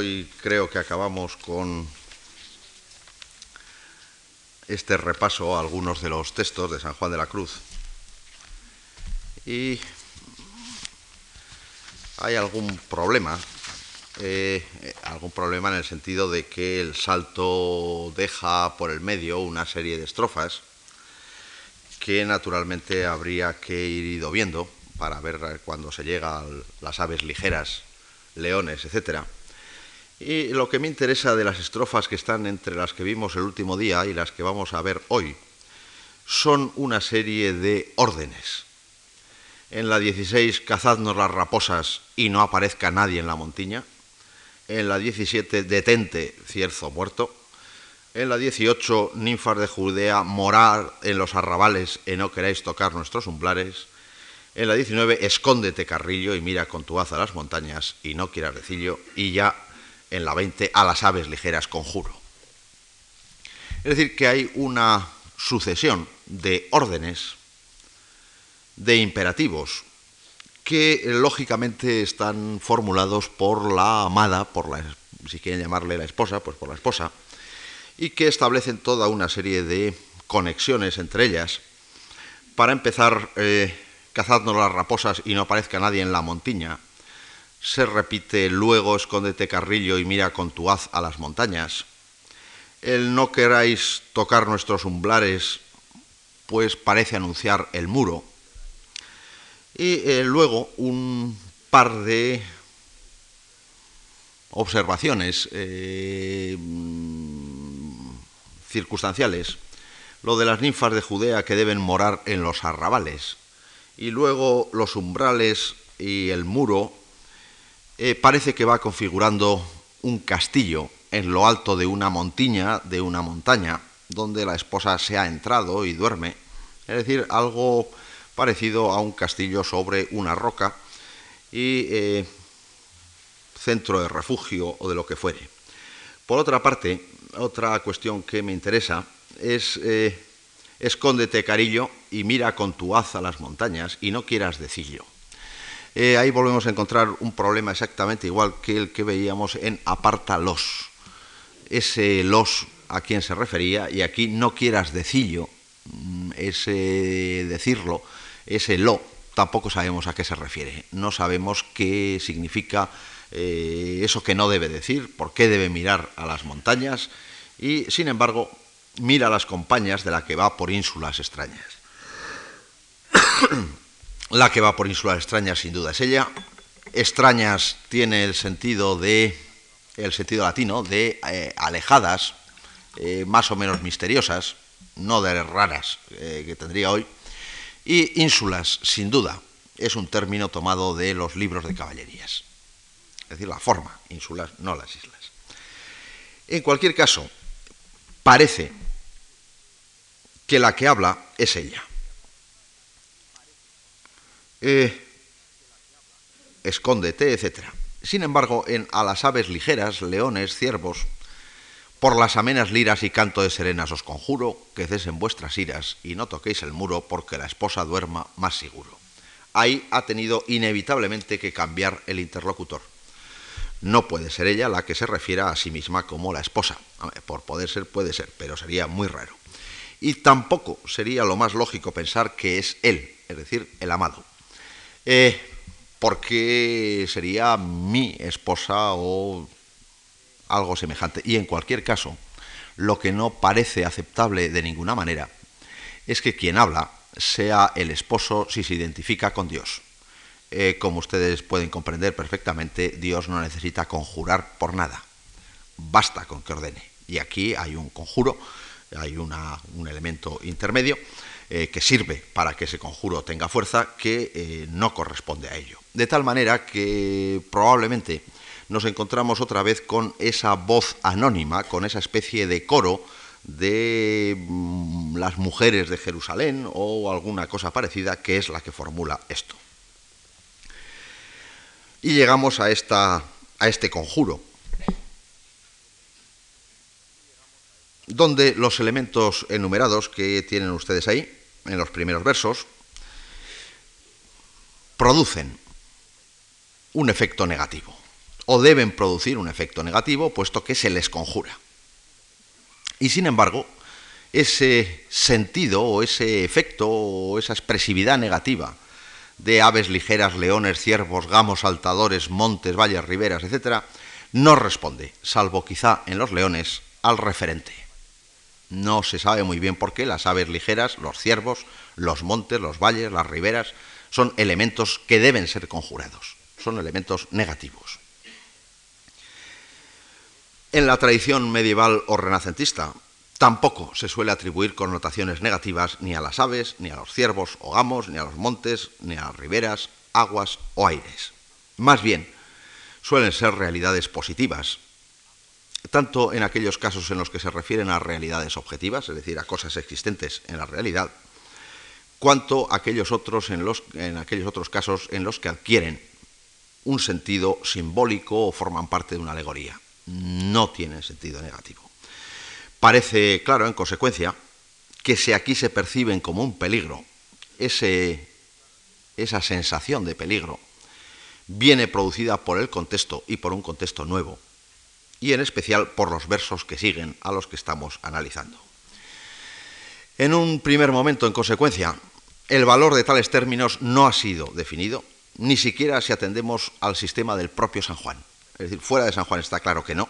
Hoy creo que acabamos con este repaso a algunos de los textos de San Juan de la Cruz. Y hay algún problema, eh, algún problema en el sentido de que el salto deja por el medio una serie de estrofas que naturalmente habría que ir ido viendo para ver cuando se llega a las aves ligeras leones, etc. Y lo que me interesa de las estrofas que están entre las que vimos el último día y las que vamos a ver hoy son una serie de órdenes. En la 16, cazadnos las raposas y no aparezca nadie en la montiña. En la 17, detente, cierzo muerto. En la 18, ninfas de Judea, morar en los arrabales y no queráis tocar nuestros umblares. En la 19, escóndete carrillo y mira con tu haz a las montañas y no quieras decillo. Y ya en la 20, a las aves ligeras conjuro. Es decir, que hay una sucesión de órdenes, de imperativos, que lógicamente están formulados por la amada, por la, si quieren llamarle la esposa, pues por la esposa, y que establecen toda una serie de conexiones entre ellas. Para empezar, eh, cazadnos las raposas y no aparezca nadie en la montiña. Se repite luego escóndete carrillo y mira con tu haz a las montañas. El no queráis tocar nuestros umblares, pues parece anunciar el muro. Y eh, luego un par de observaciones eh, circunstanciales. Lo de las ninfas de Judea que deben morar en los arrabales y luego los umbrales y el muro, eh, parece que va configurando un castillo en lo alto de una montiña, de una montaña, donde la esposa se ha entrado y duerme, es decir, algo parecido a un castillo sobre una roca y eh, centro de refugio o de lo que fuere. Por otra parte, otra cuestión que me interesa es eh, escóndete, carillo, y mira con tu haz a las montañas y no quieras decillo. Eh, ahí volvemos a encontrar un problema exactamente igual que el que veíamos en aparta los. Ese los a quien se refería, y aquí no quieras decillo, mm, ese decirlo, ese lo, tampoco sabemos a qué se refiere. No sabemos qué significa eh, eso que no debe decir, por qué debe mirar a las montañas, y sin embargo mira a las compañías de la que va por ínsulas extrañas. La que va por ínsulas extrañas sin duda es ella. Extrañas tiene el sentido de el sentido latino de eh, alejadas, eh, más o menos misteriosas, no de raras eh, que tendría hoy. Y ínsulas, sin duda, es un término tomado de los libros de caballerías. Es decir, la forma, ínsulas, no las islas. En cualquier caso, parece que la que habla es ella. Eh, escóndete, etc. Sin embargo, en a las aves ligeras, leones, ciervos, por las amenas liras y canto de serenas os conjuro que cesen vuestras iras y no toquéis el muro porque la esposa duerma más seguro. Ahí ha tenido inevitablemente que cambiar el interlocutor. No puede ser ella la que se refiera a sí misma como la esposa. Por poder ser puede ser, pero sería muy raro. Y tampoco sería lo más lógico pensar que es él, es decir, el amado. Eh, porque sería mi esposa o algo semejante. Y en cualquier caso, lo que no parece aceptable de ninguna manera es que quien habla sea el esposo si se identifica con Dios. Eh, como ustedes pueden comprender perfectamente, Dios no necesita conjurar por nada. Basta con que ordene. Y aquí hay un conjuro, hay un elemento intermedio eh, que sirve para que ese conjuro tenga fuerza que eh, no corresponde a ello. De tal manera que probablemente nos encontramos otra vez con esa voz anónima, con esa especie de coro de mm, las mujeres de Jerusalén o alguna cosa parecida que es la que formula esto. Y llegamos a, esta, a este conjuro, donde los elementos enumerados que tienen ustedes ahí, en los primeros versos, producen un efecto negativo o deben producir un efecto negativo, puesto que se les conjura. Y sin embargo, ese sentido o ese efecto o esa expresividad negativa de aves ligeras, leones, ciervos, gamos, saltadores, montes, valles, riberas, etc., no responde, salvo quizá en los leones, al referente. No se sabe muy bien por qué las aves ligeras, los ciervos, los montes, los valles, las riberas, son elementos que deben ser conjurados, son elementos negativos. En la tradición medieval o renacentista tampoco se suele atribuir connotaciones negativas ni a las aves, ni a los ciervos o gamos, ni a los montes, ni a las riberas, aguas o aires. Más bien, suelen ser realidades positivas, tanto en aquellos casos en los que se refieren a realidades objetivas, es decir, a cosas existentes en la realidad, cuanto aquellos otros en, los, en aquellos otros casos en los que adquieren un sentido simbólico o forman parte de una alegoría no tiene sentido negativo. Parece claro, en consecuencia, que si aquí se perciben como un peligro, esa sensación de peligro viene producida por el contexto y por un contexto nuevo, y en especial por los versos que siguen a los que estamos analizando. En un primer momento, en consecuencia, el valor de tales términos no ha sido definido, ni siquiera si atendemos al sistema del propio San Juan. Es decir, fuera de San Juan está claro que no,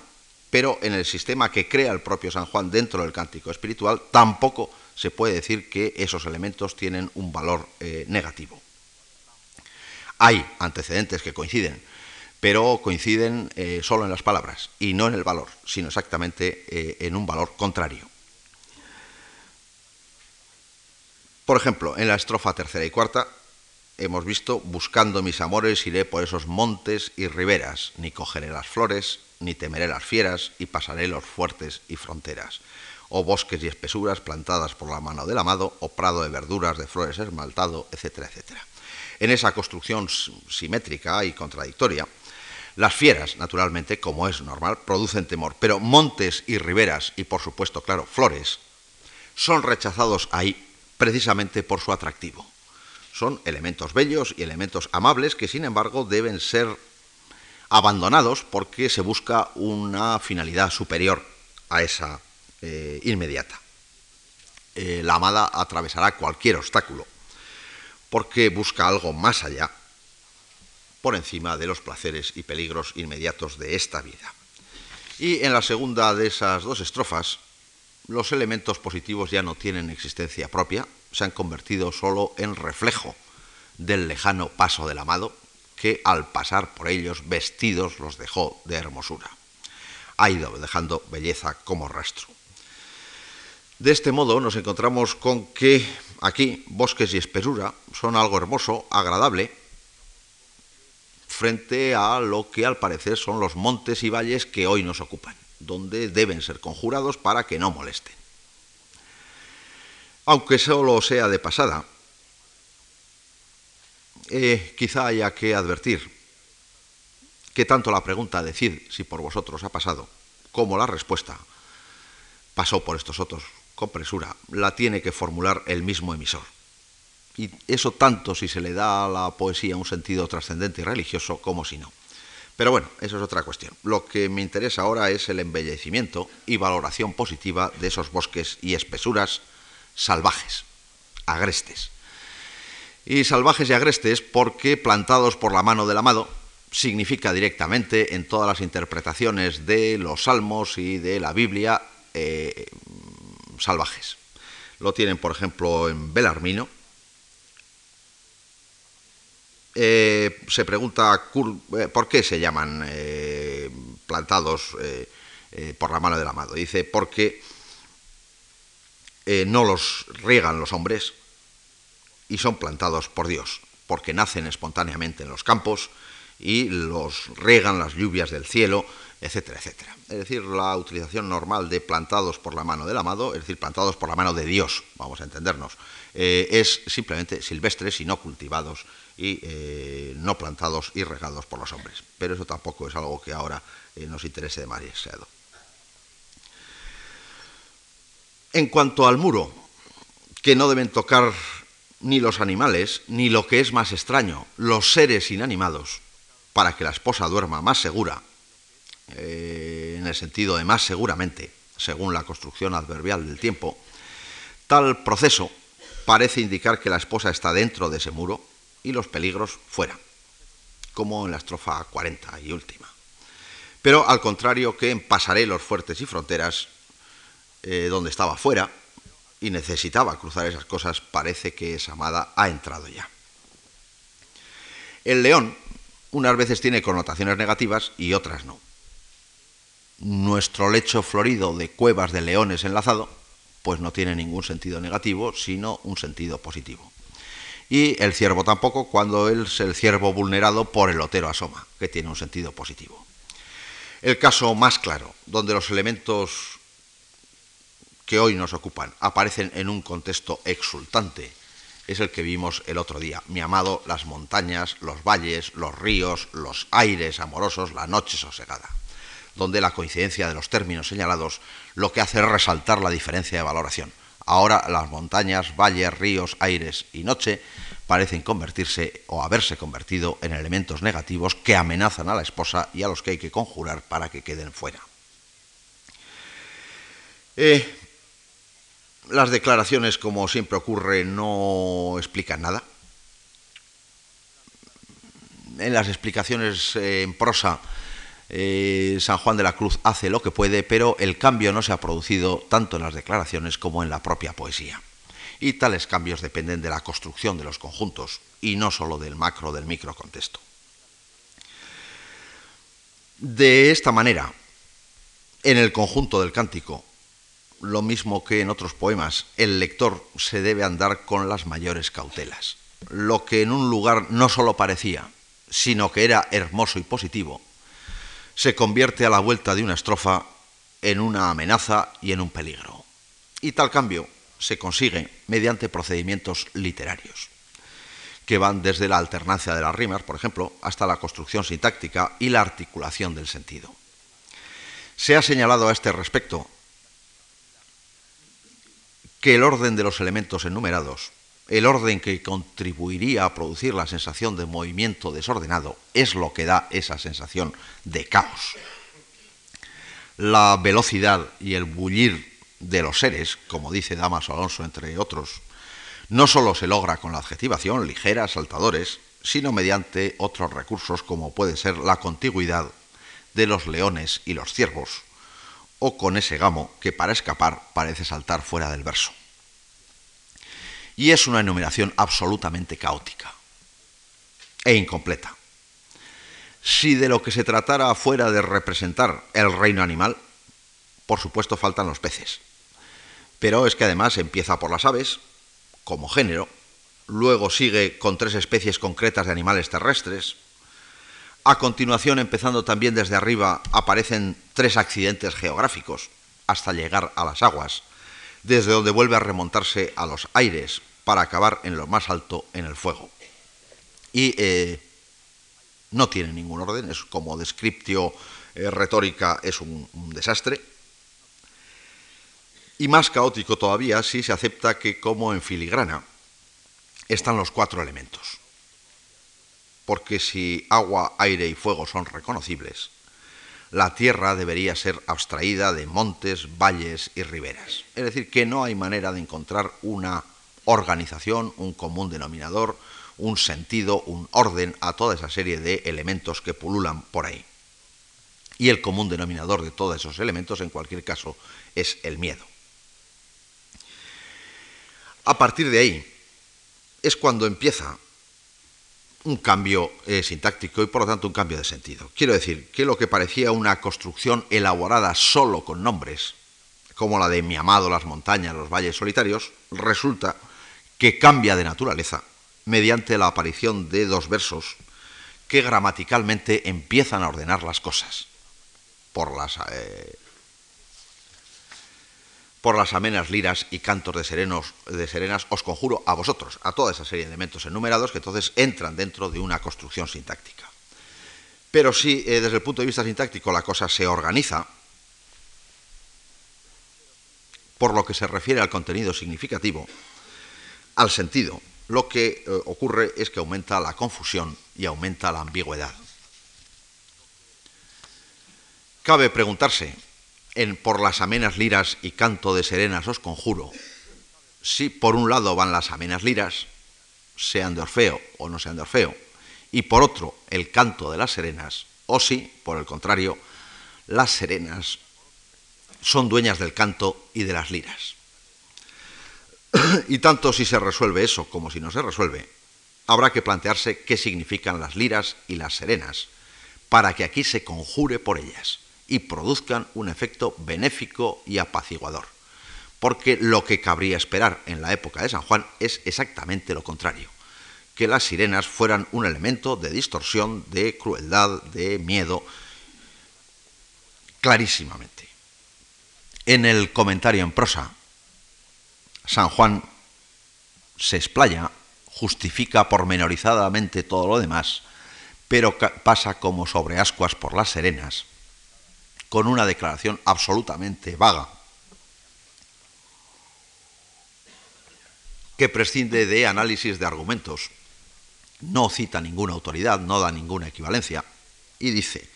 pero en el sistema que crea el propio San Juan dentro del cántico espiritual tampoco se puede decir que esos elementos tienen un valor eh, negativo. Hay antecedentes que coinciden, pero coinciden eh, solo en las palabras y no en el valor, sino exactamente eh, en un valor contrario. Por ejemplo, en la estrofa tercera y cuarta hemos visto, buscando mis amores iré por esos montes y riberas, ni cogeré las flores, ni temeré las fieras, y pasaré los fuertes y fronteras, o bosques y espesuras plantadas por la mano del amado, o prado de verduras, de flores esmaltado, etcétera, etcétera. En esa construcción simétrica y contradictoria, las fieras, naturalmente, como es normal, producen temor, pero montes y riberas, y por supuesto, claro, flores, son rechazados ahí precisamente por su atractivo son elementos bellos y elementos amables que sin embargo deben ser abandonados porque se busca una finalidad superior a esa eh, inmediata. Eh, la amada atravesará cualquier obstáculo porque busca algo más allá, por encima de los placeres y peligros inmediatos de esta vida. Y en la segunda de esas dos estrofas, los elementos positivos ya no tienen existencia propia, se han convertido solo en reflejo del lejano paso del amado, que al pasar por ellos vestidos los dejó de hermosura. Ha ido dejando belleza como rastro. De este modo nos encontramos con que aquí bosques y espesura son algo hermoso, agradable, frente a lo que al parecer son los montes y valles que hoy nos ocupan, donde deben ser conjurados para que no molesten. Aunque solo sea de pasada, eh, quizá haya que advertir que tanto la pregunta decid si por vosotros ha pasado como la respuesta pasó por estos otros con presura, la tiene que formular el mismo emisor. Y eso tanto si se le da a la poesía un sentido trascendente y religioso como si no. Pero bueno, eso es otra cuestión. Lo que me interesa ahora es el embellecimiento y valoración positiva de esos bosques y espesuras salvajes, agrestes. Y salvajes y agrestes porque plantados por la mano del amado significa directamente en todas las interpretaciones de los salmos y de la Biblia eh, salvajes. Lo tienen, por ejemplo, en Belarmino. Eh, se pregunta eh, por qué se llaman plantados por la mano del amado. Dice, porque eh, no los riegan los hombres y son plantados por Dios, porque nacen espontáneamente en los campos y los riegan las lluvias del cielo, etcétera, etcétera. Es decir, la utilización normal de plantados por la mano del amado, es decir, plantados por la mano de Dios, vamos a entendernos, eh, es simplemente silvestres y no cultivados y eh, no plantados y regados por los hombres. Pero eso tampoco es algo que ahora nos interese demasiado. En cuanto al muro, que no deben tocar ni los animales, ni lo que es más extraño, los seres inanimados, para que la esposa duerma más segura eh, en el sentido de más seguramente, según la construcción adverbial del tiempo, tal proceso parece indicar que la esposa está dentro de ese muro y los peligros fuera, como en la estrofa 40 y última. Pero al contrario que en Pasaré los fuertes y fronteras, eh, donde estaba fuera y necesitaba cruzar esas cosas, parece que esa amada ha entrado ya. El león unas veces tiene connotaciones negativas y otras no. Nuestro lecho florido de cuevas de leones enlazado, pues no tiene ningún sentido negativo, sino un sentido positivo. Y el ciervo tampoco, cuando es el ciervo vulnerado por el otero asoma, que tiene un sentido positivo. El caso más claro, donde los elementos que hoy nos ocupan aparecen en un contexto exultante, es el que vimos el otro día. Mi amado, las montañas, los valles, los ríos, los aires amorosos, la noche sosegada, donde la coincidencia de los términos señalados lo que hace es resaltar la diferencia de valoración. Ahora las montañas, valles, ríos, aires y noche parecen convertirse o haberse convertido en elementos negativos que amenazan a la esposa y a los que hay que conjurar para que queden fuera. Eh, las declaraciones, como siempre ocurre, no explican nada. En las explicaciones eh, en prosa, eh, San Juan de la Cruz hace lo que puede, pero el cambio no se ha producido tanto en las declaraciones como en la propia poesía y tales cambios dependen de la construcción de los conjuntos y no sólo del macro del micro contexto. De esta manera, en el conjunto del cántico, lo mismo que en otros poemas, el lector se debe andar con las mayores cautelas. Lo que en un lugar no sólo parecía, sino que era hermoso y positivo, se convierte a la vuelta de una estrofa en una amenaza y en un peligro. Y tal cambio se consigue mediante procedimientos literarios, que van desde la alternancia de las rimas, por ejemplo, hasta la construcción sintáctica y la articulación del sentido. Se ha señalado a este respecto que el orden de los elementos enumerados, el orden que contribuiría a producir la sensación de movimiento desordenado, es lo que da esa sensación de caos. La velocidad y el bullir de los seres, como dice Damaso Alonso, entre otros, no sólo se logra con la adjetivación ligera, saltadores, sino mediante otros recursos como puede ser la contigüidad de los leones y los ciervos, o con ese gamo que para escapar parece saltar fuera del verso. Y es una enumeración absolutamente caótica e incompleta. Si de lo que se tratara fuera de representar el reino animal, por supuesto faltan los peces. Pero es que además empieza por las aves, como género, luego sigue con tres especies concretas de animales terrestres, a continuación, empezando también desde arriba, aparecen tres accidentes geográficos hasta llegar a las aguas, desde donde vuelve a remontarse a los aires para acabar en lo más alto, en el fuego. Y eh, no tiene ningún orden, es como descriptio eh, retórica, es un desastre. Y más caótico todavía si se acepta que como en filigrana están los cuatro elementos. Porque si agua, aire y fuego son reconocibles, la tierra debería ser abstraída de montes, valles y riberas. Es decir, que no hay manera de encontrar una organización, un común denominador, un sentido, un orden a toda esa serie de elementos que pululan por ahí. Y el común denominador de todos esos elementos, en cualquier caso, es el miedo. A partir de ahí es cuando empieza un cambio eh, sintáctico y por lo tanto un cambio de sentido. Quiero decir que lo que parecía una construcción elaborada solo con nombres, como la de mi amado, las montañas, los valles solitarios, resulta que cambia de naturaleza mediante la aparición de dos versos que gramaticalmente empiezan a ordenar las cosas por las eh, por las amenas liras y cantos de, serenos, de serenas, os conjuro a vosotros, a toda esa serie de elementos enumerados que entonces entran dentro de una construcción sintáctica. Pero si eh, desde el punto de vista sintáctico la cosa se organiza, por lo que se refiere al contenido significativo, al sentido, lo que eh, ocurre es que aumenta la confusión y aumenta la ambigüedad. cabe preguntarse, en por las amenas liras y canto de serenas os conjuro, si por un lado van las amenas liras, sean de Orfeo o no sean de Orfeo, y por otro el canto de las serenas, o si, por el contrario, las serenas son dueñas del canto y de las liras. y tanto si se resuelve eso como si no se resuelve, habrá que plantearse qué significan las liras y las serenas, para que aquí se conjure por ellas y produzcan un efecto benéfico y apaciguador. Porque lo que cabría esperar en la época de San Juan es exactamente lo contrario, que las sirenas fueran un elemento de distorsión, de crueldad, de miedo, clarísimamente. En el comentario en prosa, San Juan se explaya, justifica pormenorizadamente todo lo demás, pero pasa como sobre ascuas por las serenas, con una declaración absolutamente vaga, que prescinde de análisis de argumentos, no cita ninguna autoridad, no da ninguna equivalencia, y dice,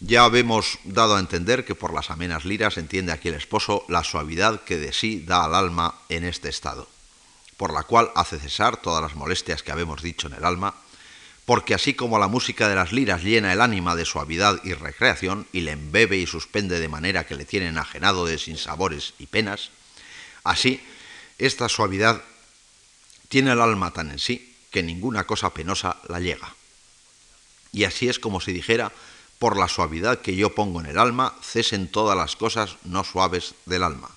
ya habemos dado a entender que por las amenas liras entiende aquí el esposo la suavidad que de sí da al alma en este estado, por la cual hace cesar todas las molestias que habemos dicho en el alma, porque así como la música de las liras llena el ánima de suavidad y recreación y le embebe y suspende de manera que le tiene enajenado de sinsabores y penas, así esta suavidad tiene el alma tan en sí que ninguna cosa penosa la llega. Y así es como si dijera por la suavidad que yo pongo en el alma, cesen todas las cosas no suaves del alma.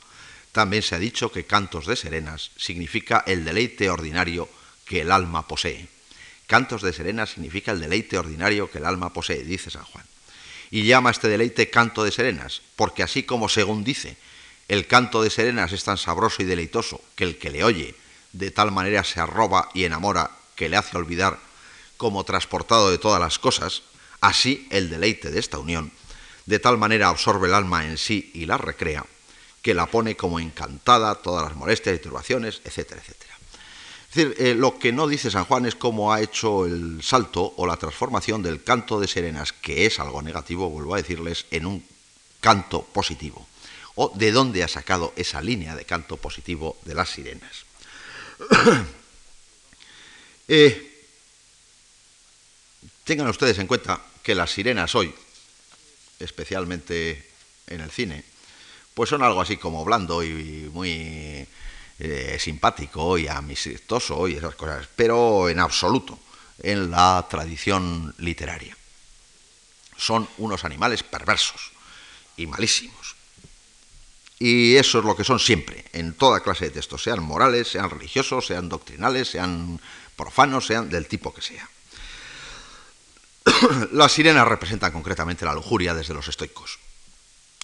También se ha dicho que cantos de serenas significa el deleite ordinario que el alma posee. Cantos de serenas significa el deleite ordinario que el alma posee, dice San Juan. Y llama este deleite canto de serenas, porque así como según dice, el canto de serenas es tan sabroso y deleitoso que el que le oye de tal manera se arroba y enamora que le hace olvidar como transportado de todas las cosas, Así el deleite de esta unión, de tal manera absorbe el alma en sí y la recrea, que la pone como encantada todas las molestias y turbaciones, etcétera, etcétera. Es decir, eh, lo que no dice San Juan es cómo ha hecho el salto o la transformación del canto de serenas, que es algo negativo, vuelvo a decirles, en un canto positivo. O de dónde ha sacado esa línea de canto positivo de las sirenas. Eh, tengan ustedes en cuenta que las sirenas hoy, especialmente en el cine, pues son algo así como blando y muy eh, simpático y amistoso y esas cosas, pero en absoluto en la tradición literaria. Son unos animales perversos y malísimos. Y eso es lo que son siempre, en toda clase de textos, sean morales, sean religiosos, sean doctrinales, sean profanos, sean del tipo que sea. Las sirenas representan concretamente la lujuria desde los estoicos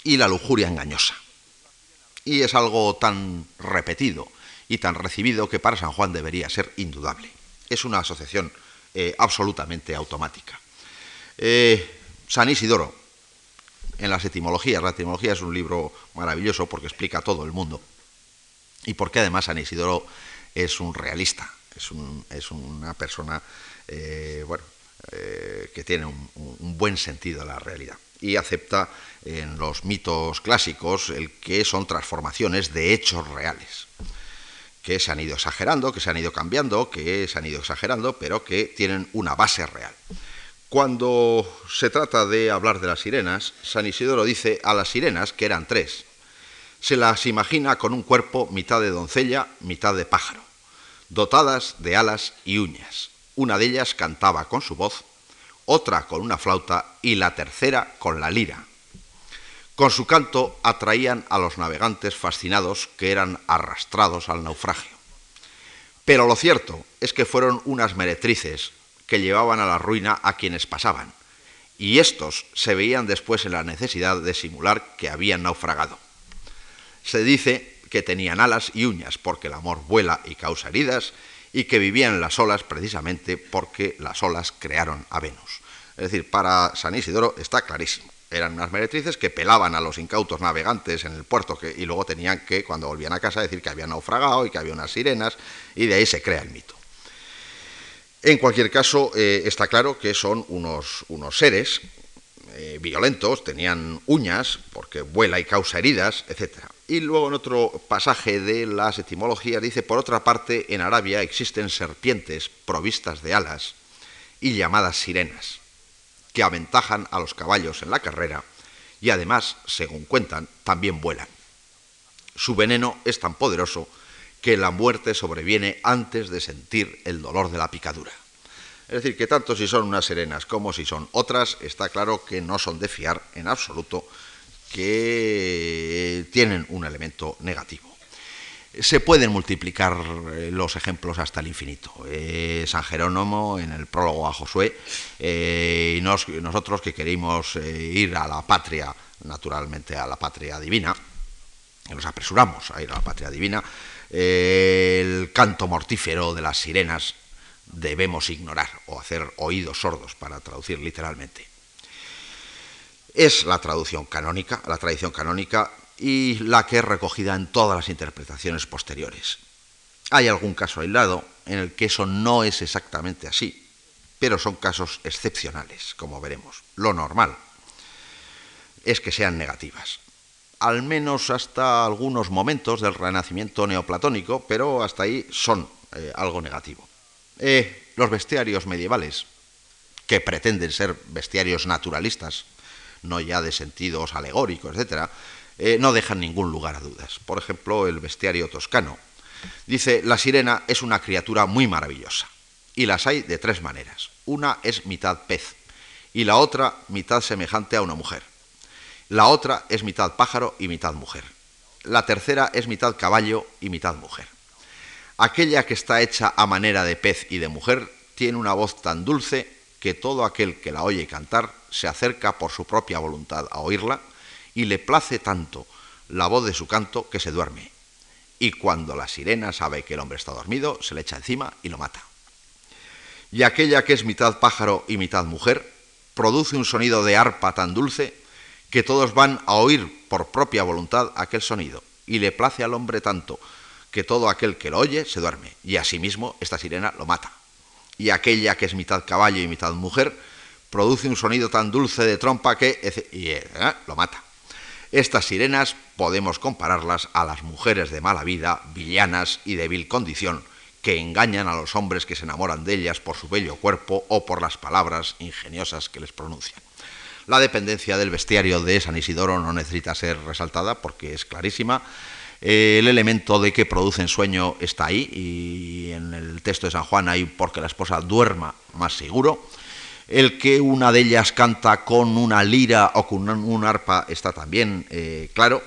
y la lujuria engañosa. Y es algo tan repetido y tan recibido que para San Juan debería ser indudable. Es una asociación eh, absolutamente automática. Eh, San Isidoro, en las etimologías, la etimología es un libro maravilloso porque explica todo el mundo y porque además San Isidoro es un realista, es, una persona, eh, bueno, eh, que tiene un, buen sentido de la realidad y acepta en los mitos clásicos el que son transformaciones de hechos reales, que se han ido exagerando, que se han ido cambiando, que se han ido exagerando, pero que tienen una base real. Cuando se trata de hablar de las sirenas, San Isidoro dice a las sirenas, que eran tres, se las imagina con un cuerpo mitad de doncella, mitad de pájaro, dotadas de alas y uñas, una de ellas cantaba con su voz, otra con una flauta y la tercera con la lira. Con su canto atraían a los navegantes fascinados que eran arrastrados al naufragio. Pero lo cierto es que fueron unas meretrices que llevaban a la ruina a quienes pasaban, y estos se veían después en la necesidad de simular que habían naufragado. Se dice que tenían alas y uñas porque el amor vuela y causa heridas y que vivían en las olas precisamente porque las olas crearon a Venus. Es decir, para San Isidoro está clarísimo. Eran unas meretrices que pelaban a los incautos navegantes en el puerto y luego tenían que, cuando volvían a casa, decir que habían naufragado y que había unas sirenas, y de ahí se crea el mito. En cualquier caso, eh, está claro que son unos, unos seres eh, violentos, tenían uñas, porque vuela y causa heridas, etc. Y luego en otro pasaje de las etimologías dice, por otra parte, en Arabia existen serpientes provistas de alas y llamadas sirenas, que aventajan a los caballos en la carrera y además, según cuentan, también vuelan. Su veneno es tan poderoso que la muerte sobreviene antes de sentir el dolor de la picadura. Es decir, que tanto si son unas serenas como si son otras, está claro que no son de fiar en absoluto, que tienen un elemento negativo. Se pueden multiplicar eh, los ejemplos hasta el infinito. Eh, San Jerónimo en el prólogo a Josué, eh, y nosotros que queremos ir a la patria, naturalmente a la patria divina, nos apresuramos a ir a la patria divina, el canto mortífero de las sirenas debemos ignorar o hacer oídos sordos para traducir literalmente. Es la traducción canónica, la tradición canónica y la que es recogida en todas las interpretaciones posteriores. Hay algún caso aislado en el que eso no es exactamente así, pero son casos excepcionales, como veremos. Lo normal es que sean negativas, al menos hasta algunos momentos del renacimiento neoplatónico, pero hasta ahí son eh, algo negativo. Eh, los bestiarios medievales, que pretenden ser bestiarios naturalistas, no ya de sentidos alegóricos, etc., eh, no dejan ningún lugar a dudas. Por ejemplo, el bestiario toscano dice, la sirena es una criatura muy maravillosa, y las hay de tres maneras. Una es mitad pez, y la otra mitad semejante a una mujer. La otra es mitad pájaro y mitad mujer. La tercera es mitad caballo y mitad mujer. Aquella que está hecha a manera de pez y de mujer tiene una voz tan dulce que todo aquel que la oye cantar se acerca por su propia voluntad a oírla y le place tanto la voz de su canto que se duerme. Y cuando la sirena sabe que el hombre está dormido, se le echa encima y lo mata. Y aquella que es mitad pájaro y mitad mujer, produce un sonido de arpa tan dulce que todos van a oír por propia voluntad aquel sonido, y le place al hombre tanto que todo aquel que lo oye se duerme, y asimismo esta sirena lo mata. Y aquella que es mitad caballo y mitad mujer, produce un sonido tan dulce de trompa que y, eh, lo mata. Estas sirenas podemos compararlas a las mujeres de mala vida, villanas y de vil condición, que engañan a los hombres que se enamoran de ellas por su bello cuerpo o por las palabras ingeniosas que les pronuncian. La dependencia del bestiario de San Isidoro no necesita ser resaltada porque es clarísima el elemento de que producen sueño está ahí y en el texto de San Juan hay porque la esposa duerma más seguro. El que una de ellas canta con una lira o con un arpa está también eh, claro.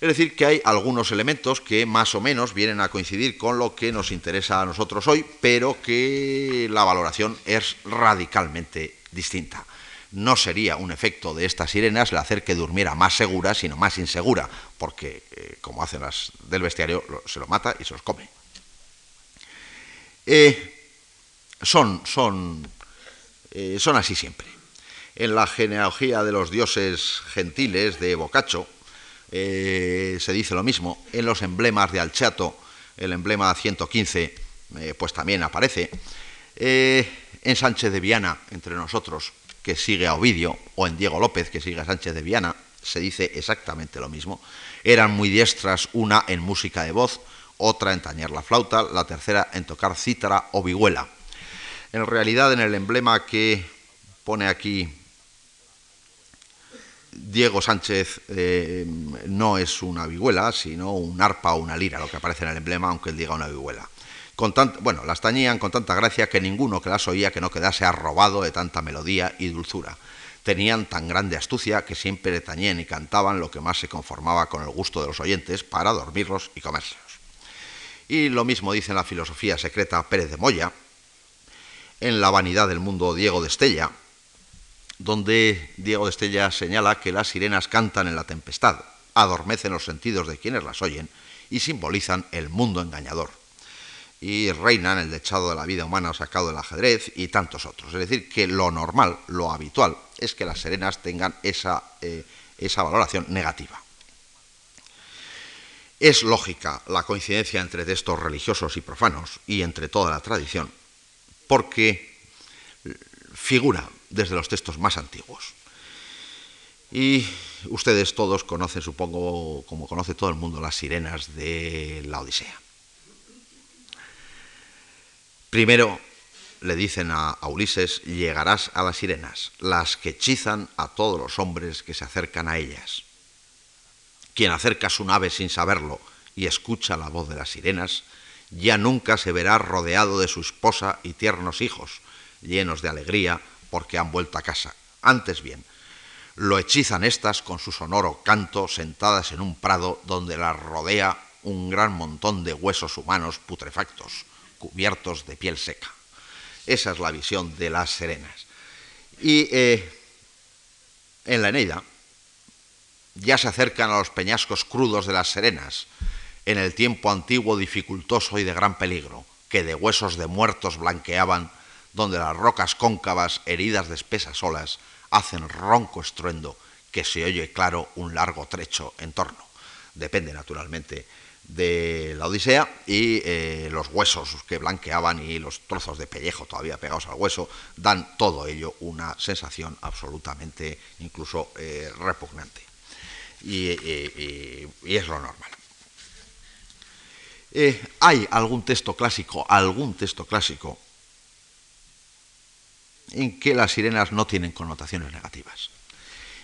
Es decir, que hay algunos elementos que más o menos vienen a coincidir con lo que nos interesa a nosotros hoy, pero que la valoración es radicalmente distinta no sería un efecto de estas sirenas el hacer que durmiera más segura, sino más insegura, porque, eh, como hacen las del bestiario, se lo mata y se los come. Eh, son, son, eh, son así siempre. En la genealogía de los dioses gentiles de Boccaccio se dice lo mismo. En los emblemas de Alchato, el emblema 115, pues también aparece. en Sánchez de Viana, entre nosotros, que sigue a Ovidio, o en Diego López, que sigue a Sánchez de Viana, se dice exactamente lo mismo. Eran muy diestras, una en música de voz, otra en tañer la flauta, la tercera en tocar cítara o vihuela. En realidad, en el emblema que pone aquí Diego Sánchez eh, no es una vihuela, sino un arpa o una lira, lo que aparece en el emblema, aunque él diga una vihuela bueno, las tañían con tanta gracia que ninguno que las oía que no quedase arrobado de tanta melodía y dulzura. Tenían tan grande astucia que siempre tañían y cantaban lo que más se conformaba con el gusto de los oyentes para dormirlos y comérselos. Y lo mismo dice en la filosofía secreta Pérez de Moya, en La vanidad del mundo Diego de Estella, donde Diego de Estella señala que las sirenas cantan en la tempestad, adormecen los sentidos de quienes las oyen y simbolizan el mundo engañador y reinan el dechado de la vida humana sacado del ajedrez y tantos otros. Es decir, que lo normal, lo habitual, es que las serenas tengan esa, eh, esa valoración negativa. Es lógica la coincidencia entre textos religiosos y profanos y entre toda la tradición, porque figura desde los textos más antiguos. Y ustedes todos conocen, supongo, como conoce todo el mundo, las sirenas de la Odisea. Primero le dicen a, Ulises, llegarás a las sirenas, las que hechizan a todos los hombres que se acercan a ellas. Quien acerca su nave sin saberlo y escucha la voz de las sirenas, ya nunca se verá rodeado de su esposa y tiernos hijos, llenos de alegría porque han vuelto a casa. Antes bien, lo hechizan estas con su sonoro canto sentadas en un prado donde las rodea un gran montón de huesos humanos putrefactos, cubiertos de piel seca. Esa es la visión de las serenas. Y eh, en la Eneida ya se acercan a los peñascos crudos de las serenas, en el tiempo antiguo dificultoso y de gran peligro, que de huesos de muertos blanqueaban, donde las rocas cóncavas, heridas de espesas olas, hacen ronco estruendo que se oye claro un largo trecho en torno. Depende naturalmente de la Odisea y eh, los huesos que blanqueaban y los trozos de pellejo todavía pegados al hueso dan todo ello una sensación absolutamente incluso eh, repugnante. Y, es lo normal. Eh, hay algún texto clásico, algún texto clásico en que las sirenas no tienen connotaciones negativas,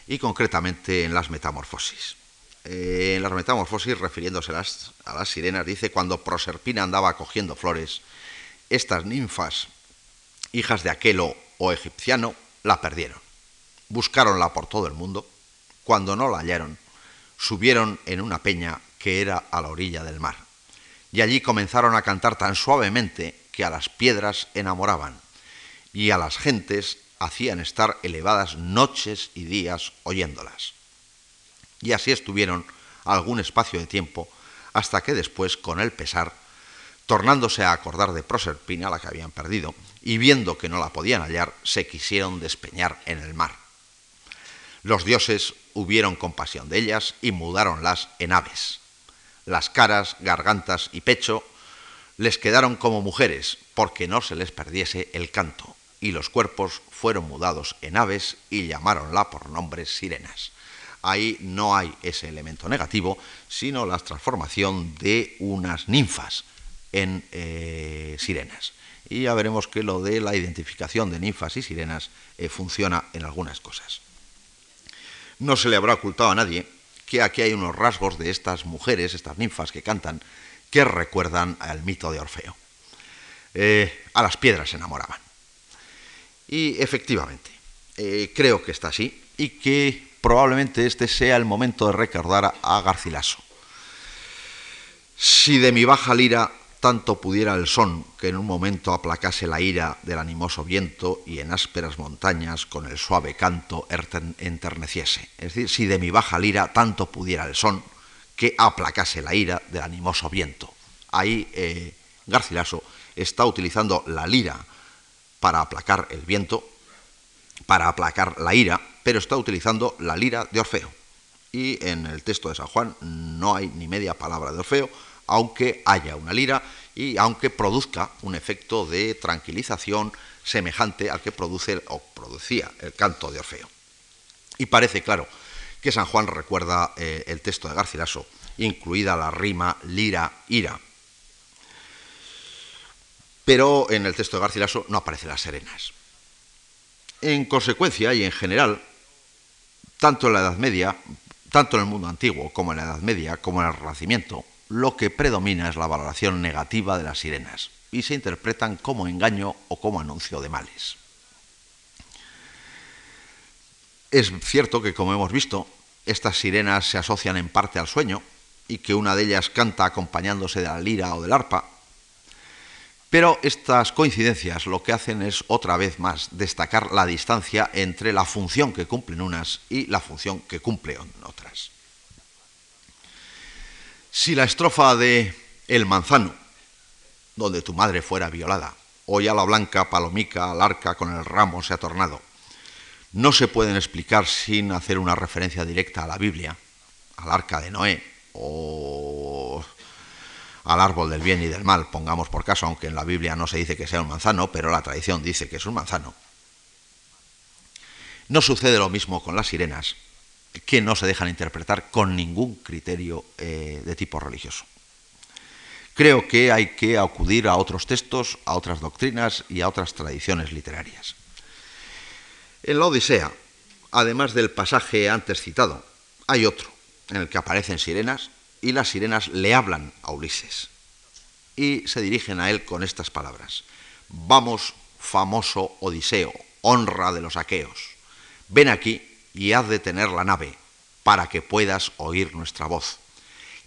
y concretamente en las metamorfosis. Eh, en las metamorfosis, refiriéndose a las, a las sirenas, dice, cuando Proserpina andaba cogiendo flores, estas ninfas, hijas de Aquelo o egipciano, la perdieron. Buscáronla por todo el mundo. Cuando no la hallaron, subieron en una peña que era a la orilla del mar. Y allí comenzaron a cantar tan suavemente que a las piedras enamoraban y a las gentes hacían estar elevadas noches y días oyéndolas. Y así estuvieron algún espacio de tiempo, hasta que después, con el pesar, tornándose a acordar de Proserpina, la que habían perdido, y viendo que no la podían hallar, se quisieron despeñar en el mar. Los dioses hubieron compasión de ellas y mudáronlas en aves. Las caras, gargantas y pecho les quedaron como mujeres, porque no se les perdiese el canto, y los cuerpos fueron mudados en aves y llamáronla por nombres sirenas. Ahí no hay ese elemento negativo, sino la transformación de unas ninfas en eh, sirenas. Y ya veremos que lo de la identificación de ninfas y sirenas eh, funciona en algunas cosas. No se le habrá ocultado a nadie que aquí hay unos rasgos de estas mujeres, estas ninfas que cantan, que recuerdan al mito de Orfeo. Eh, a las piedras se enamoraban. Y efectivamente, eh, creo que está así y que probablemente este sea el momento de recordar a Garcilaso. Si de mi baja lira tanto pudiera el son que en un momento aplacase la ira del animoso viento y en ásperas montañas con el suave canto enterneciese. Es decir, si de mi baja lira tanto pudiera el son que aplacase la ira del animoso viento. Ahí eh, Garcilaso está utilizando la lira para aplacar el viento, para aplacar la ira, pero está utilizando la lira de Orfeo. Y en el texto de San Juan no hay ni media palabra de Orfeo, aunque haya una lira y aunque produzca un efecto de tranquilización semejante al que produce o producía el canto de Orfeo. Y parece claro que San Juan recuerda eh, el texto de Garcilaso, incluida la rima lira-ira, pero en el texto de Garcilaso no aparecen las serenas. En consecuencia y en general, tanto en la Edad Media, tanto en el mundo antiguo como en la Edad Media, como en el Renacimiento, lo que predomina es la valoración negativa de las sirenas y se interpretan como engaño o como anuncio de males. Es cierto que, como hemos visto, estas sirenas se asocian en parte al sueño y que una de ellas canta acompañándose de la lira o del arpa, pero estas coincidencias lo que hacen es otra vez más destacar la distancia entre la función que cumplen unas y la función que cumplen otras. Si la estrofa de El manzano, donde tu madre fuera violada, o ya la blanca palomica al arca con el ramo se ha tornado, no se pueden explicar sin hacer una referencia directa a la Biblia, al arca de Noé, o al árbol del bien y del mal, pongamos por caso, aunque en la Biblia no se dice que sea un manzano, pero la tradición dice que es un manzano. No sucede lo mismo con las sirenas, que no se dejan interpretar con ningún criterio eh, de tipo religioso. Creo que hay que acudir a otros textos, a otras doctrinas y a otras tradiciones literarias. En la Odisea, además del pasaje antes citado, hay otro en el que aparecen sirenas y las sirenas le hablan a Ulises y se dirigen a él con estas palabras. Vamos, famoso Odiseo, honra de los aqueos, ven aquí y haz detener la nave para que puedas oír nuestra voz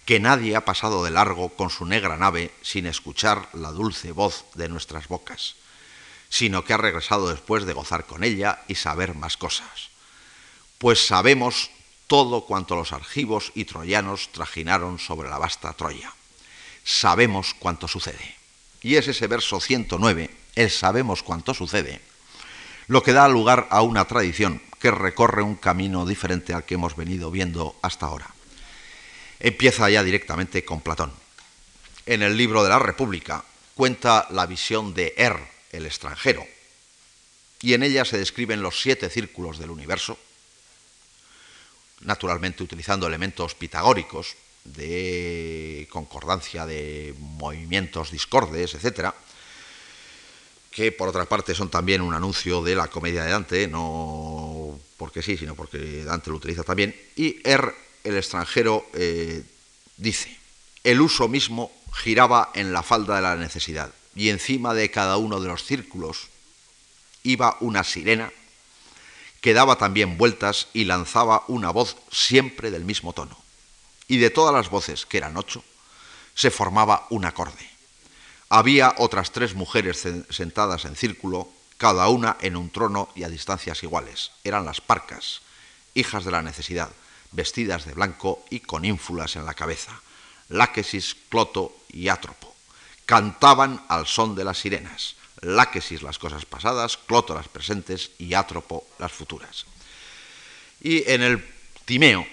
que nadie ha pasado de largo con su negra nave sin escuchar la dulce voz de nuestras bocas, sino que ha regresado después de gozar con ella y saber más cosas. Pues sabemos todo cuanto los argivos y troyanos trajinaron sobre la vasta Troya. Sabemos cuánto sucede. Y es ese verso 109, el sabemos cuánto sucede, lo que da lugar a una tradición que recorre un camino diferente al que hemos venido viendo hasta ahora empieza ya directamente con Platón. En el libro de la República cuenta la visión de Er, el extranjero, y en ella se describen los siete círculos del universo, naturalmente utilizando elementos pitagóricos de concordancia de movimientos discordes, etc., que por otra parte son también un anuncio de la comedia de Dante, no porque sí, sino porque Dante lo utiliza también, y Er el extranjero eh, dice, el uso mismo giraba en la falda de la necesidad y encima de cada uno de los círculos iba una sirena que daba también vueltas y lanzaba una voz siempre del mismo tono. Y de todas las voces, que eran ocho, se formaba un acorde. Había otras tres mujeres sentadas en círculo, cada una en un trono y a distancias iguales. Eran las parcas, hijas de la necesidad, vestidas de blanco y con ínfulas en la cabeza, Láquesis, Cloto y Átropo. Cantaban al son de las sirenas, Láquesis las cosas pasadas, Cloto las presentes y Átropo las futuras. Y en el Timeo,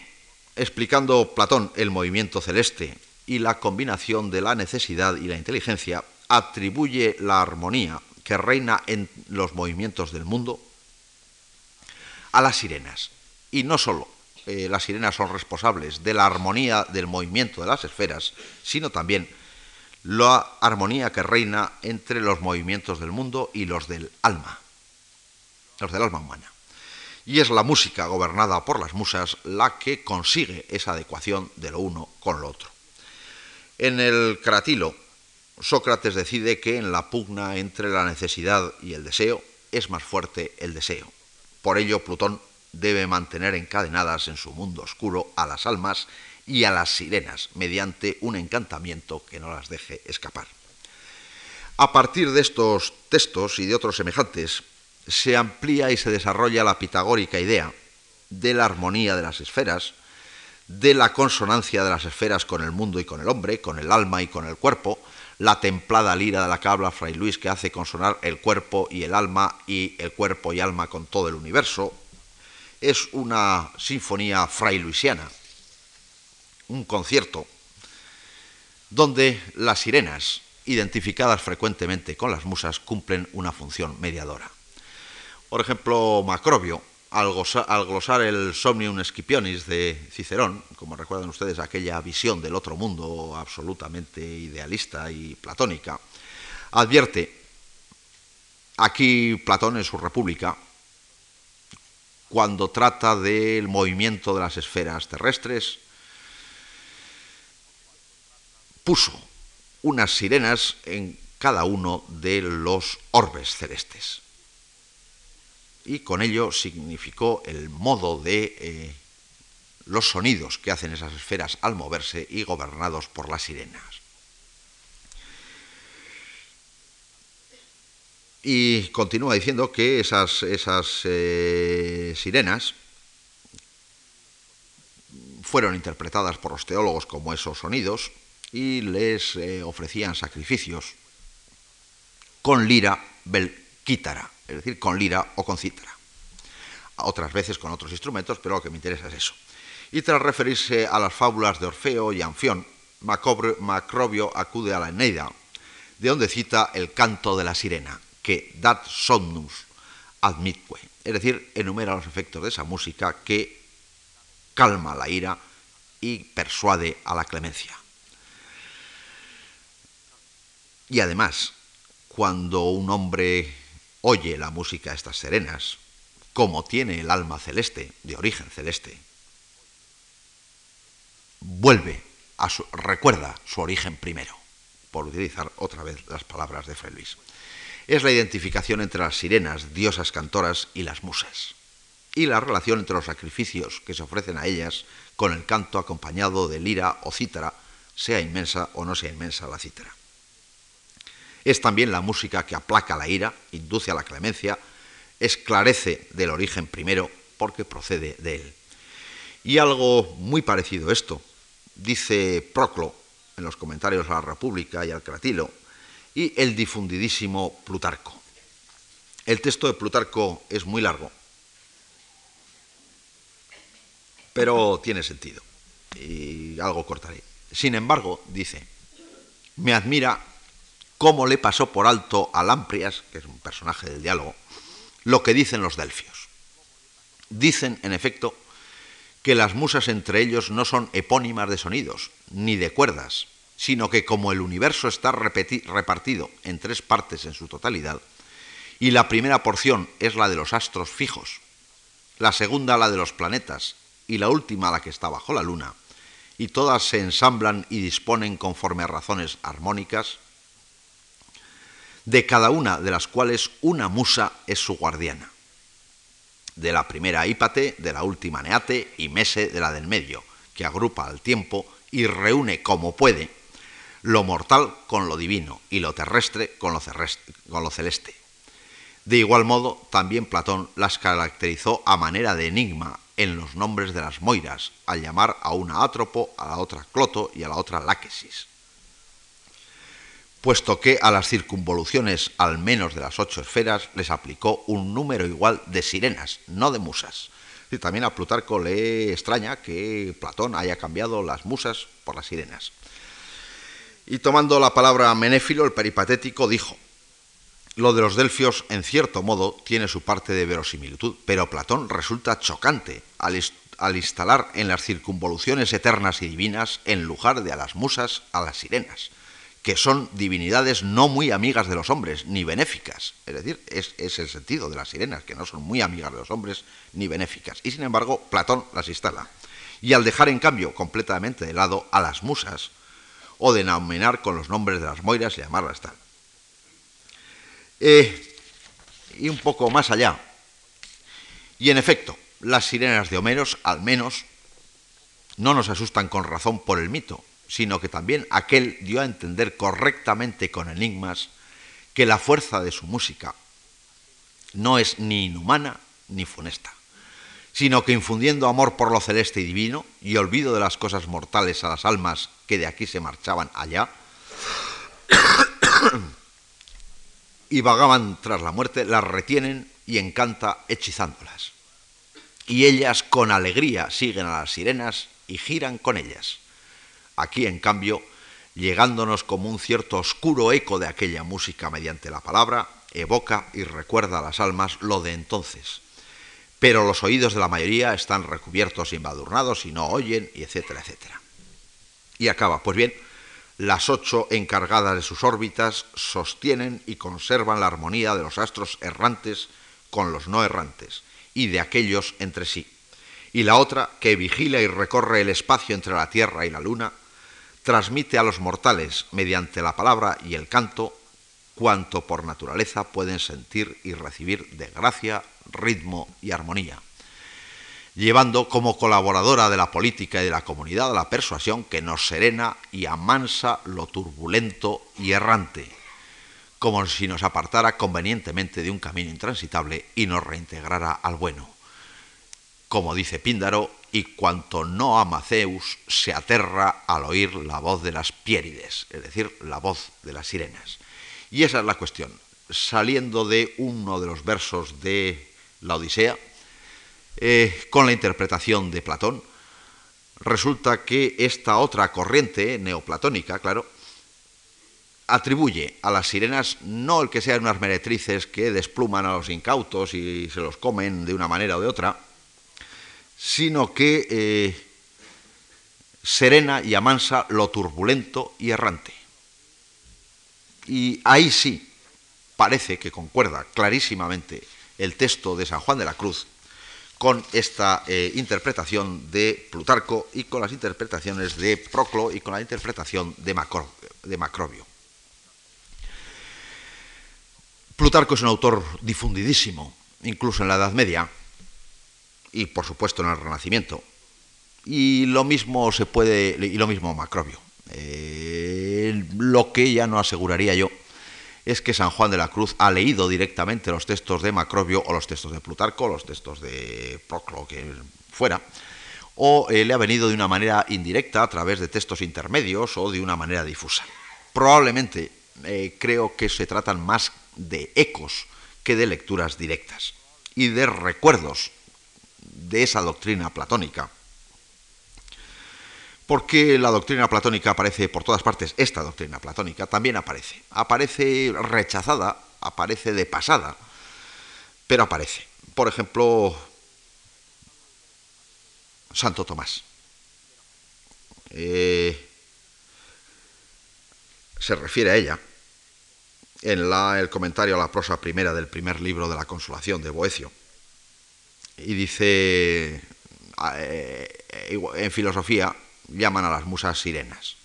explicando Platón el movimiento celeste y la combinación de la necesidad y la inteligencia, atribuye la armonía que reina en los movimientos del mundo a las sirenas. Y no solo eh, las sirenas son responsables de la armonía del movimiento de las esferas, sino también la armonía que reina entre los movimientos del mundo y los del alma, los del alma humana. Y es la música gobernada por las musas la que consigue esa adecuación de lo uno con lo otro. En el Cratilo, Sócrates decide que en la pugna entre la necesidad y el deseo es más fuerte el deseo. Por ello, Plutón debe mantener encadenadas en su mundo oscuro a las almas y a las sirenas mediante un encantamiento que no las deje escapar. A partir de estos textos y de otros semejantes, se amplía y se desarrolla la pitagórica idea de la armonía de las esferas, de la consonancia de las esferas con el mundo y con el hombre, con el alma y con el cuerpo, la templada lira de la que habla Fray Luis que hace consonar el cuerpo y el alma y el cuerpo y alma con todo el universo, es una sinfonía frailuisiana, un concierto donde las sirenas, identificadas frecuentemente con las musas, cumplen una función mediadora. Por ejemplo, Macrobio, al, glosar el Somnium Scipionis de Cicerón, como recuerdan ustedes aquella visión del otro mundo absolutamente idealista y platónica, advierte, aquí Platón en su República cuando trata del movimiento de las esferas terrestres, puso unas sirenas en cada uno de los orbes celestes. Y con ello significó el modo de eh, los sonidos que hacen esas esferas al moverse y gobernados por las sirenas. Y continúa diciendo que esas, esas eh, sirenas fueron interpretadas por los teólogos como esos sonidos y les eh, ofrecían sacrificios con lira belquítara, es decir, con lira o con cítara. Otras veces con otros instrumentos, pero lo que me interesa es eso. Y tras referirse a las fábulas de Orfeo y Anfión, Macrobio acude a la Eneida, de donde cita el canto de la sirena, que dat somnus admitque, es decir, enumera los efectos de esa música que calma la ira y persuade a la clemencia. Y además, cuando un hombre oye la música estas serenas, como tiene el alma celeste, de origen celeste, vuelve a su, recuerda su origen primero, por utilizar otra vez las palabras de Fray Luis. Es la identificación entre las sirenas, diosas cantoras y las musas, y la relación entre los sacrificios que se ofrecen a ellas con el canto acompañado de lira o cítara, sea inmensa o no sea inmensa la cítara. Es también la música que aplaca la ira, induce a la clemencia, esclarece del origen primero porque procede de él. Y algo muy parecido a esto, dice Proclo en los comentarios a la República y al Cratilo, y el difundidísimo Plutarco. El texto de Plutarco es muy largo, pero tiene sentido, y algo cortaré. Sin embargo, dice, me admira cómo le pasó por alto a Lamprias, que es un personaje del diálogo, lo que dicen los delfios. Dicen, en efecto, que las musas entre ellos no son epónimas de sonidos, ni de cuerdas, sino que como el universo está repartido en tres partes en su totalidad, y la primera porción es la de los astros fijos, la segunda la de los planetas, y la última la que está bajo la luna, y todas se ensamblan y disponen conforme a razones armónicas, de cada una de las cuales una musa es su guardiana. De la primera Hípate, de la última Neate y Mese de la del medio, que agrupa al tiempo y reúne como puede lo mortal con lo divino y lo terrestre con lo, con lo celeste. De igual modo, también Platón las caracterizó a manera de enigma en los nombres de las moiras, al llamar a una átropo, a la otra cloto y a la otra láquesis puesto que a las circunvoluciones al menos de las ocho esferas les aplicó un número igual de sirenas, no de musas. Y también a Plutarco le extraña que Platón haya cambiado las musas por las sirenas. Y tomando la palabra Menéfilo, el peripatético, dijo, lo de los delfios, en cierto modo, tiene su parte de verosimilitud, pero Platón resulta chocante al, al instalar en las circunvoluciones eternas y divinas, en lugar de a las musas, a las sirenas que son divinidades no muy amigas de los hombres, ni benéficas. Es decir, es, el sentido de las sirenas, que no son muy amigas de los hombres, ni benéficas. Y sin embargo, Platón las instala. Y al dejar en cambio completamente de lado a las musas, o denominar con los nombres de las moiras y llamarlas tal. Eh, y un poco más allá. Y en efecto, las sirenas de Homeros, al menos, no nos asustan con razón por el mito, sino que también aquel dio a entender correctamente con enigmas que la fuerza de su música no es ni inhumana ni funesta, sino que infundiendo amor por lo celeste y divino y olvido de las cosas mortales a las almas que de aquí se marchaban allá, y vagaban tras la muerte, las retienen y encanta hechizándolas. Y ellas con alegría siguen a las sirenas y giran con ellas Aquí, en cambio, llegándonos como un cierto oscuro eco de aquella música mediante la palabra, evoca y recuerda a las almas lo de entonces. Pero los oídos de la mayoría están recubiertos y embadurnados y no oyen, y etcétera, etcétera. Y acaba, pues bien, las ocho encargadas de sus órbitas sostienen y conservan la armonía de los astros errantes con los no errantes, y de aquellos entre sí. Y la otra, que vigila y recorre el espacio entre la Tierra y la Luna, transmite a los mortales, mediante la palabra y el canto, cuanto por naturaleza pueden sentir y recibir de gracia, ritmo y armonía, llevando como colaboradora de la política y de la comunidad la persuasión que nos serena y amansa lo turbulento y errante, como si nos apartara convenientemente de un camino intransitable y nos reintegrara al bueno. Como dice Píndaro, y cuanto no ama Zeus se aterra al oír la voz de las piérides, es decir, la voz de las sirenas. Y esa es la cuestión. Saliendo de uno de los versos de la Odisea, eh, con la interpretación de Platón, resulta que esta otra corriente neoplatónica, claro, atribuye a las sirenas no el que sean unas meretrices que despluman a los incautos y se los comen de una manera o de otra, sino que eh, serena y amansa lo turbulento y errante. Y ahí sí parece que concuerda clarísimamente el texto de San Juan de la Cruz con esta eh, interpretación de Plutarco y con las interpretaciones de Proclo y con la interpretación de, de Macrobio. Plutarco es un autor difundidísimo, incluso en la Edad Media y por supuesto en el Renacimiento. Y lo mismo se puede, y lo mismo Macrobio. Eh, lo que ya no aseguraría yo es que San Juan de la Cruz ha leído directamente los textos de Macrobio o los textos de Plutarco, los textos de Proclo, que fuera, o eh, le ha venido de una manera indirecta a través de textos intermedios o de una manera difusa. Probablemente eh, creo que se tratan más de ecos que de lecturas directas y de recuerdos de esa doctrina platónica porque la doctrina platónica aparece por todas partes, esta doctrina platónica también aparece. Aparece rechazada, aparece de pasada, pero aparece. Por ejemplo, Santo Tomás. Eh, se refiere a ella en el comentario a la prosa primera del primer libro de la Consolación de Boecio. Y dice, eh, en filosofía, llaman a las musas sirenas.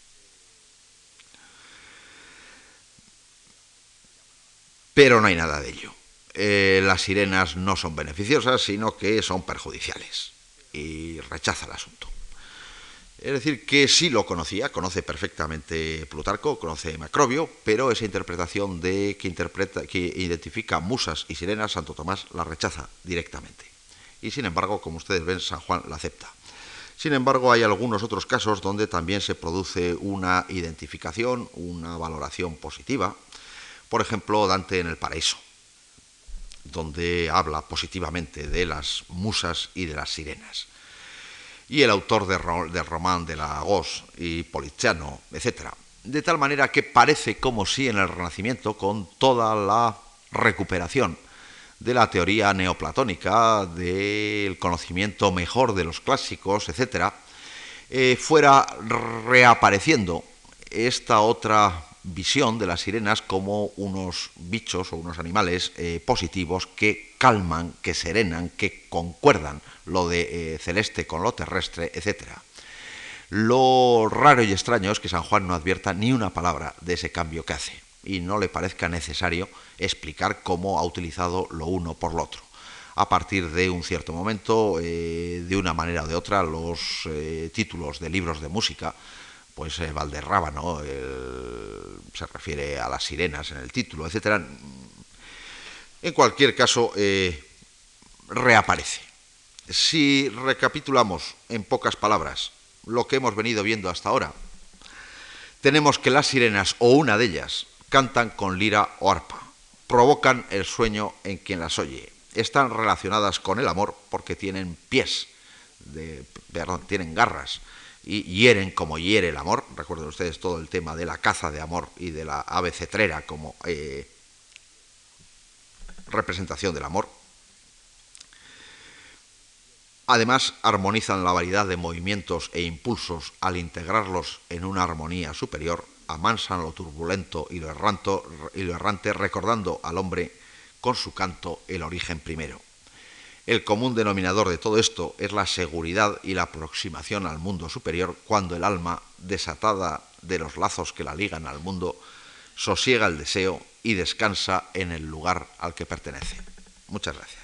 Pero no hay nada de ello. Eh, las sirenas no son beneficiosas, sino que son perjudiciales. Y rechaza el asunto. Es decir, que sí lo conocía, conoce perfectamente Plutarco, conoce Macrobio, pero esa interpretación de que, interpreta, que identifica musas y sirenas, Santo Tomás la rechaza directamente. Y sin embargo, como ustedes ven, San Juan la acepta. Sin embargo, hay algunos otros casos donde también se produce una identificación, una valoración positiva. Por ejemplo, Dante en el Paraíso, donde habla positivamente de las musas y de las sirenas. Y el autor del román de Lagos y Poliziano, etc. De tal manera que parece como si en el Renacimiento, con toda la recuperación de la teoría neoplatónica, del conocimiento mejor de los clásicos, etc., eh, fuera reapareciendo esta otra visión de las sirenas como unos bichos o unos animales eh, positivos que calman, que serenan, que concuerdan lo de eh, celeste con lo terrestre, etc. Lo raro y extraño es que San Juan no advierta ni una palabra de ese cambio que hace y no le parezca necesario explicar cómo ha utilizado lo uno por lo otro. A partir de un cierto momento, eh, de una manera o de otra, los eh, títulos de libros de música, pues eh, Valderrábano se refiere a las sirenas en el título, etc. En cualquier caso, reaparece. Si recapitulamos en pocas palabras lo que hemos venido viendo hasta ahora, tenemos que las sirenas, o una de ellas, cantan con lira o arpa, provocan el sueño en quien las oye. Están relacionadas con el amor porque tienen pies, de, perdón, tienen garras y hieren como hiere el amor. Recuerden ustedes todo el tema de la caza de amor y de la ave cetrera como eh, representación del amor. Además, armonizan la variedad de movimientos e impulsos al integrarlos en una armonía superior amansan lo turbulento y lo, y lo errante, recordando al hombre con su canto el origen primero. El común denominador de todo esto es la seguridad y la aproximación al mundo superior cuando el alma, desatada de los lazos que la ligan al mundo, sosiega el deseo y descansa en el lugar al que pertenece. Muchas gracias.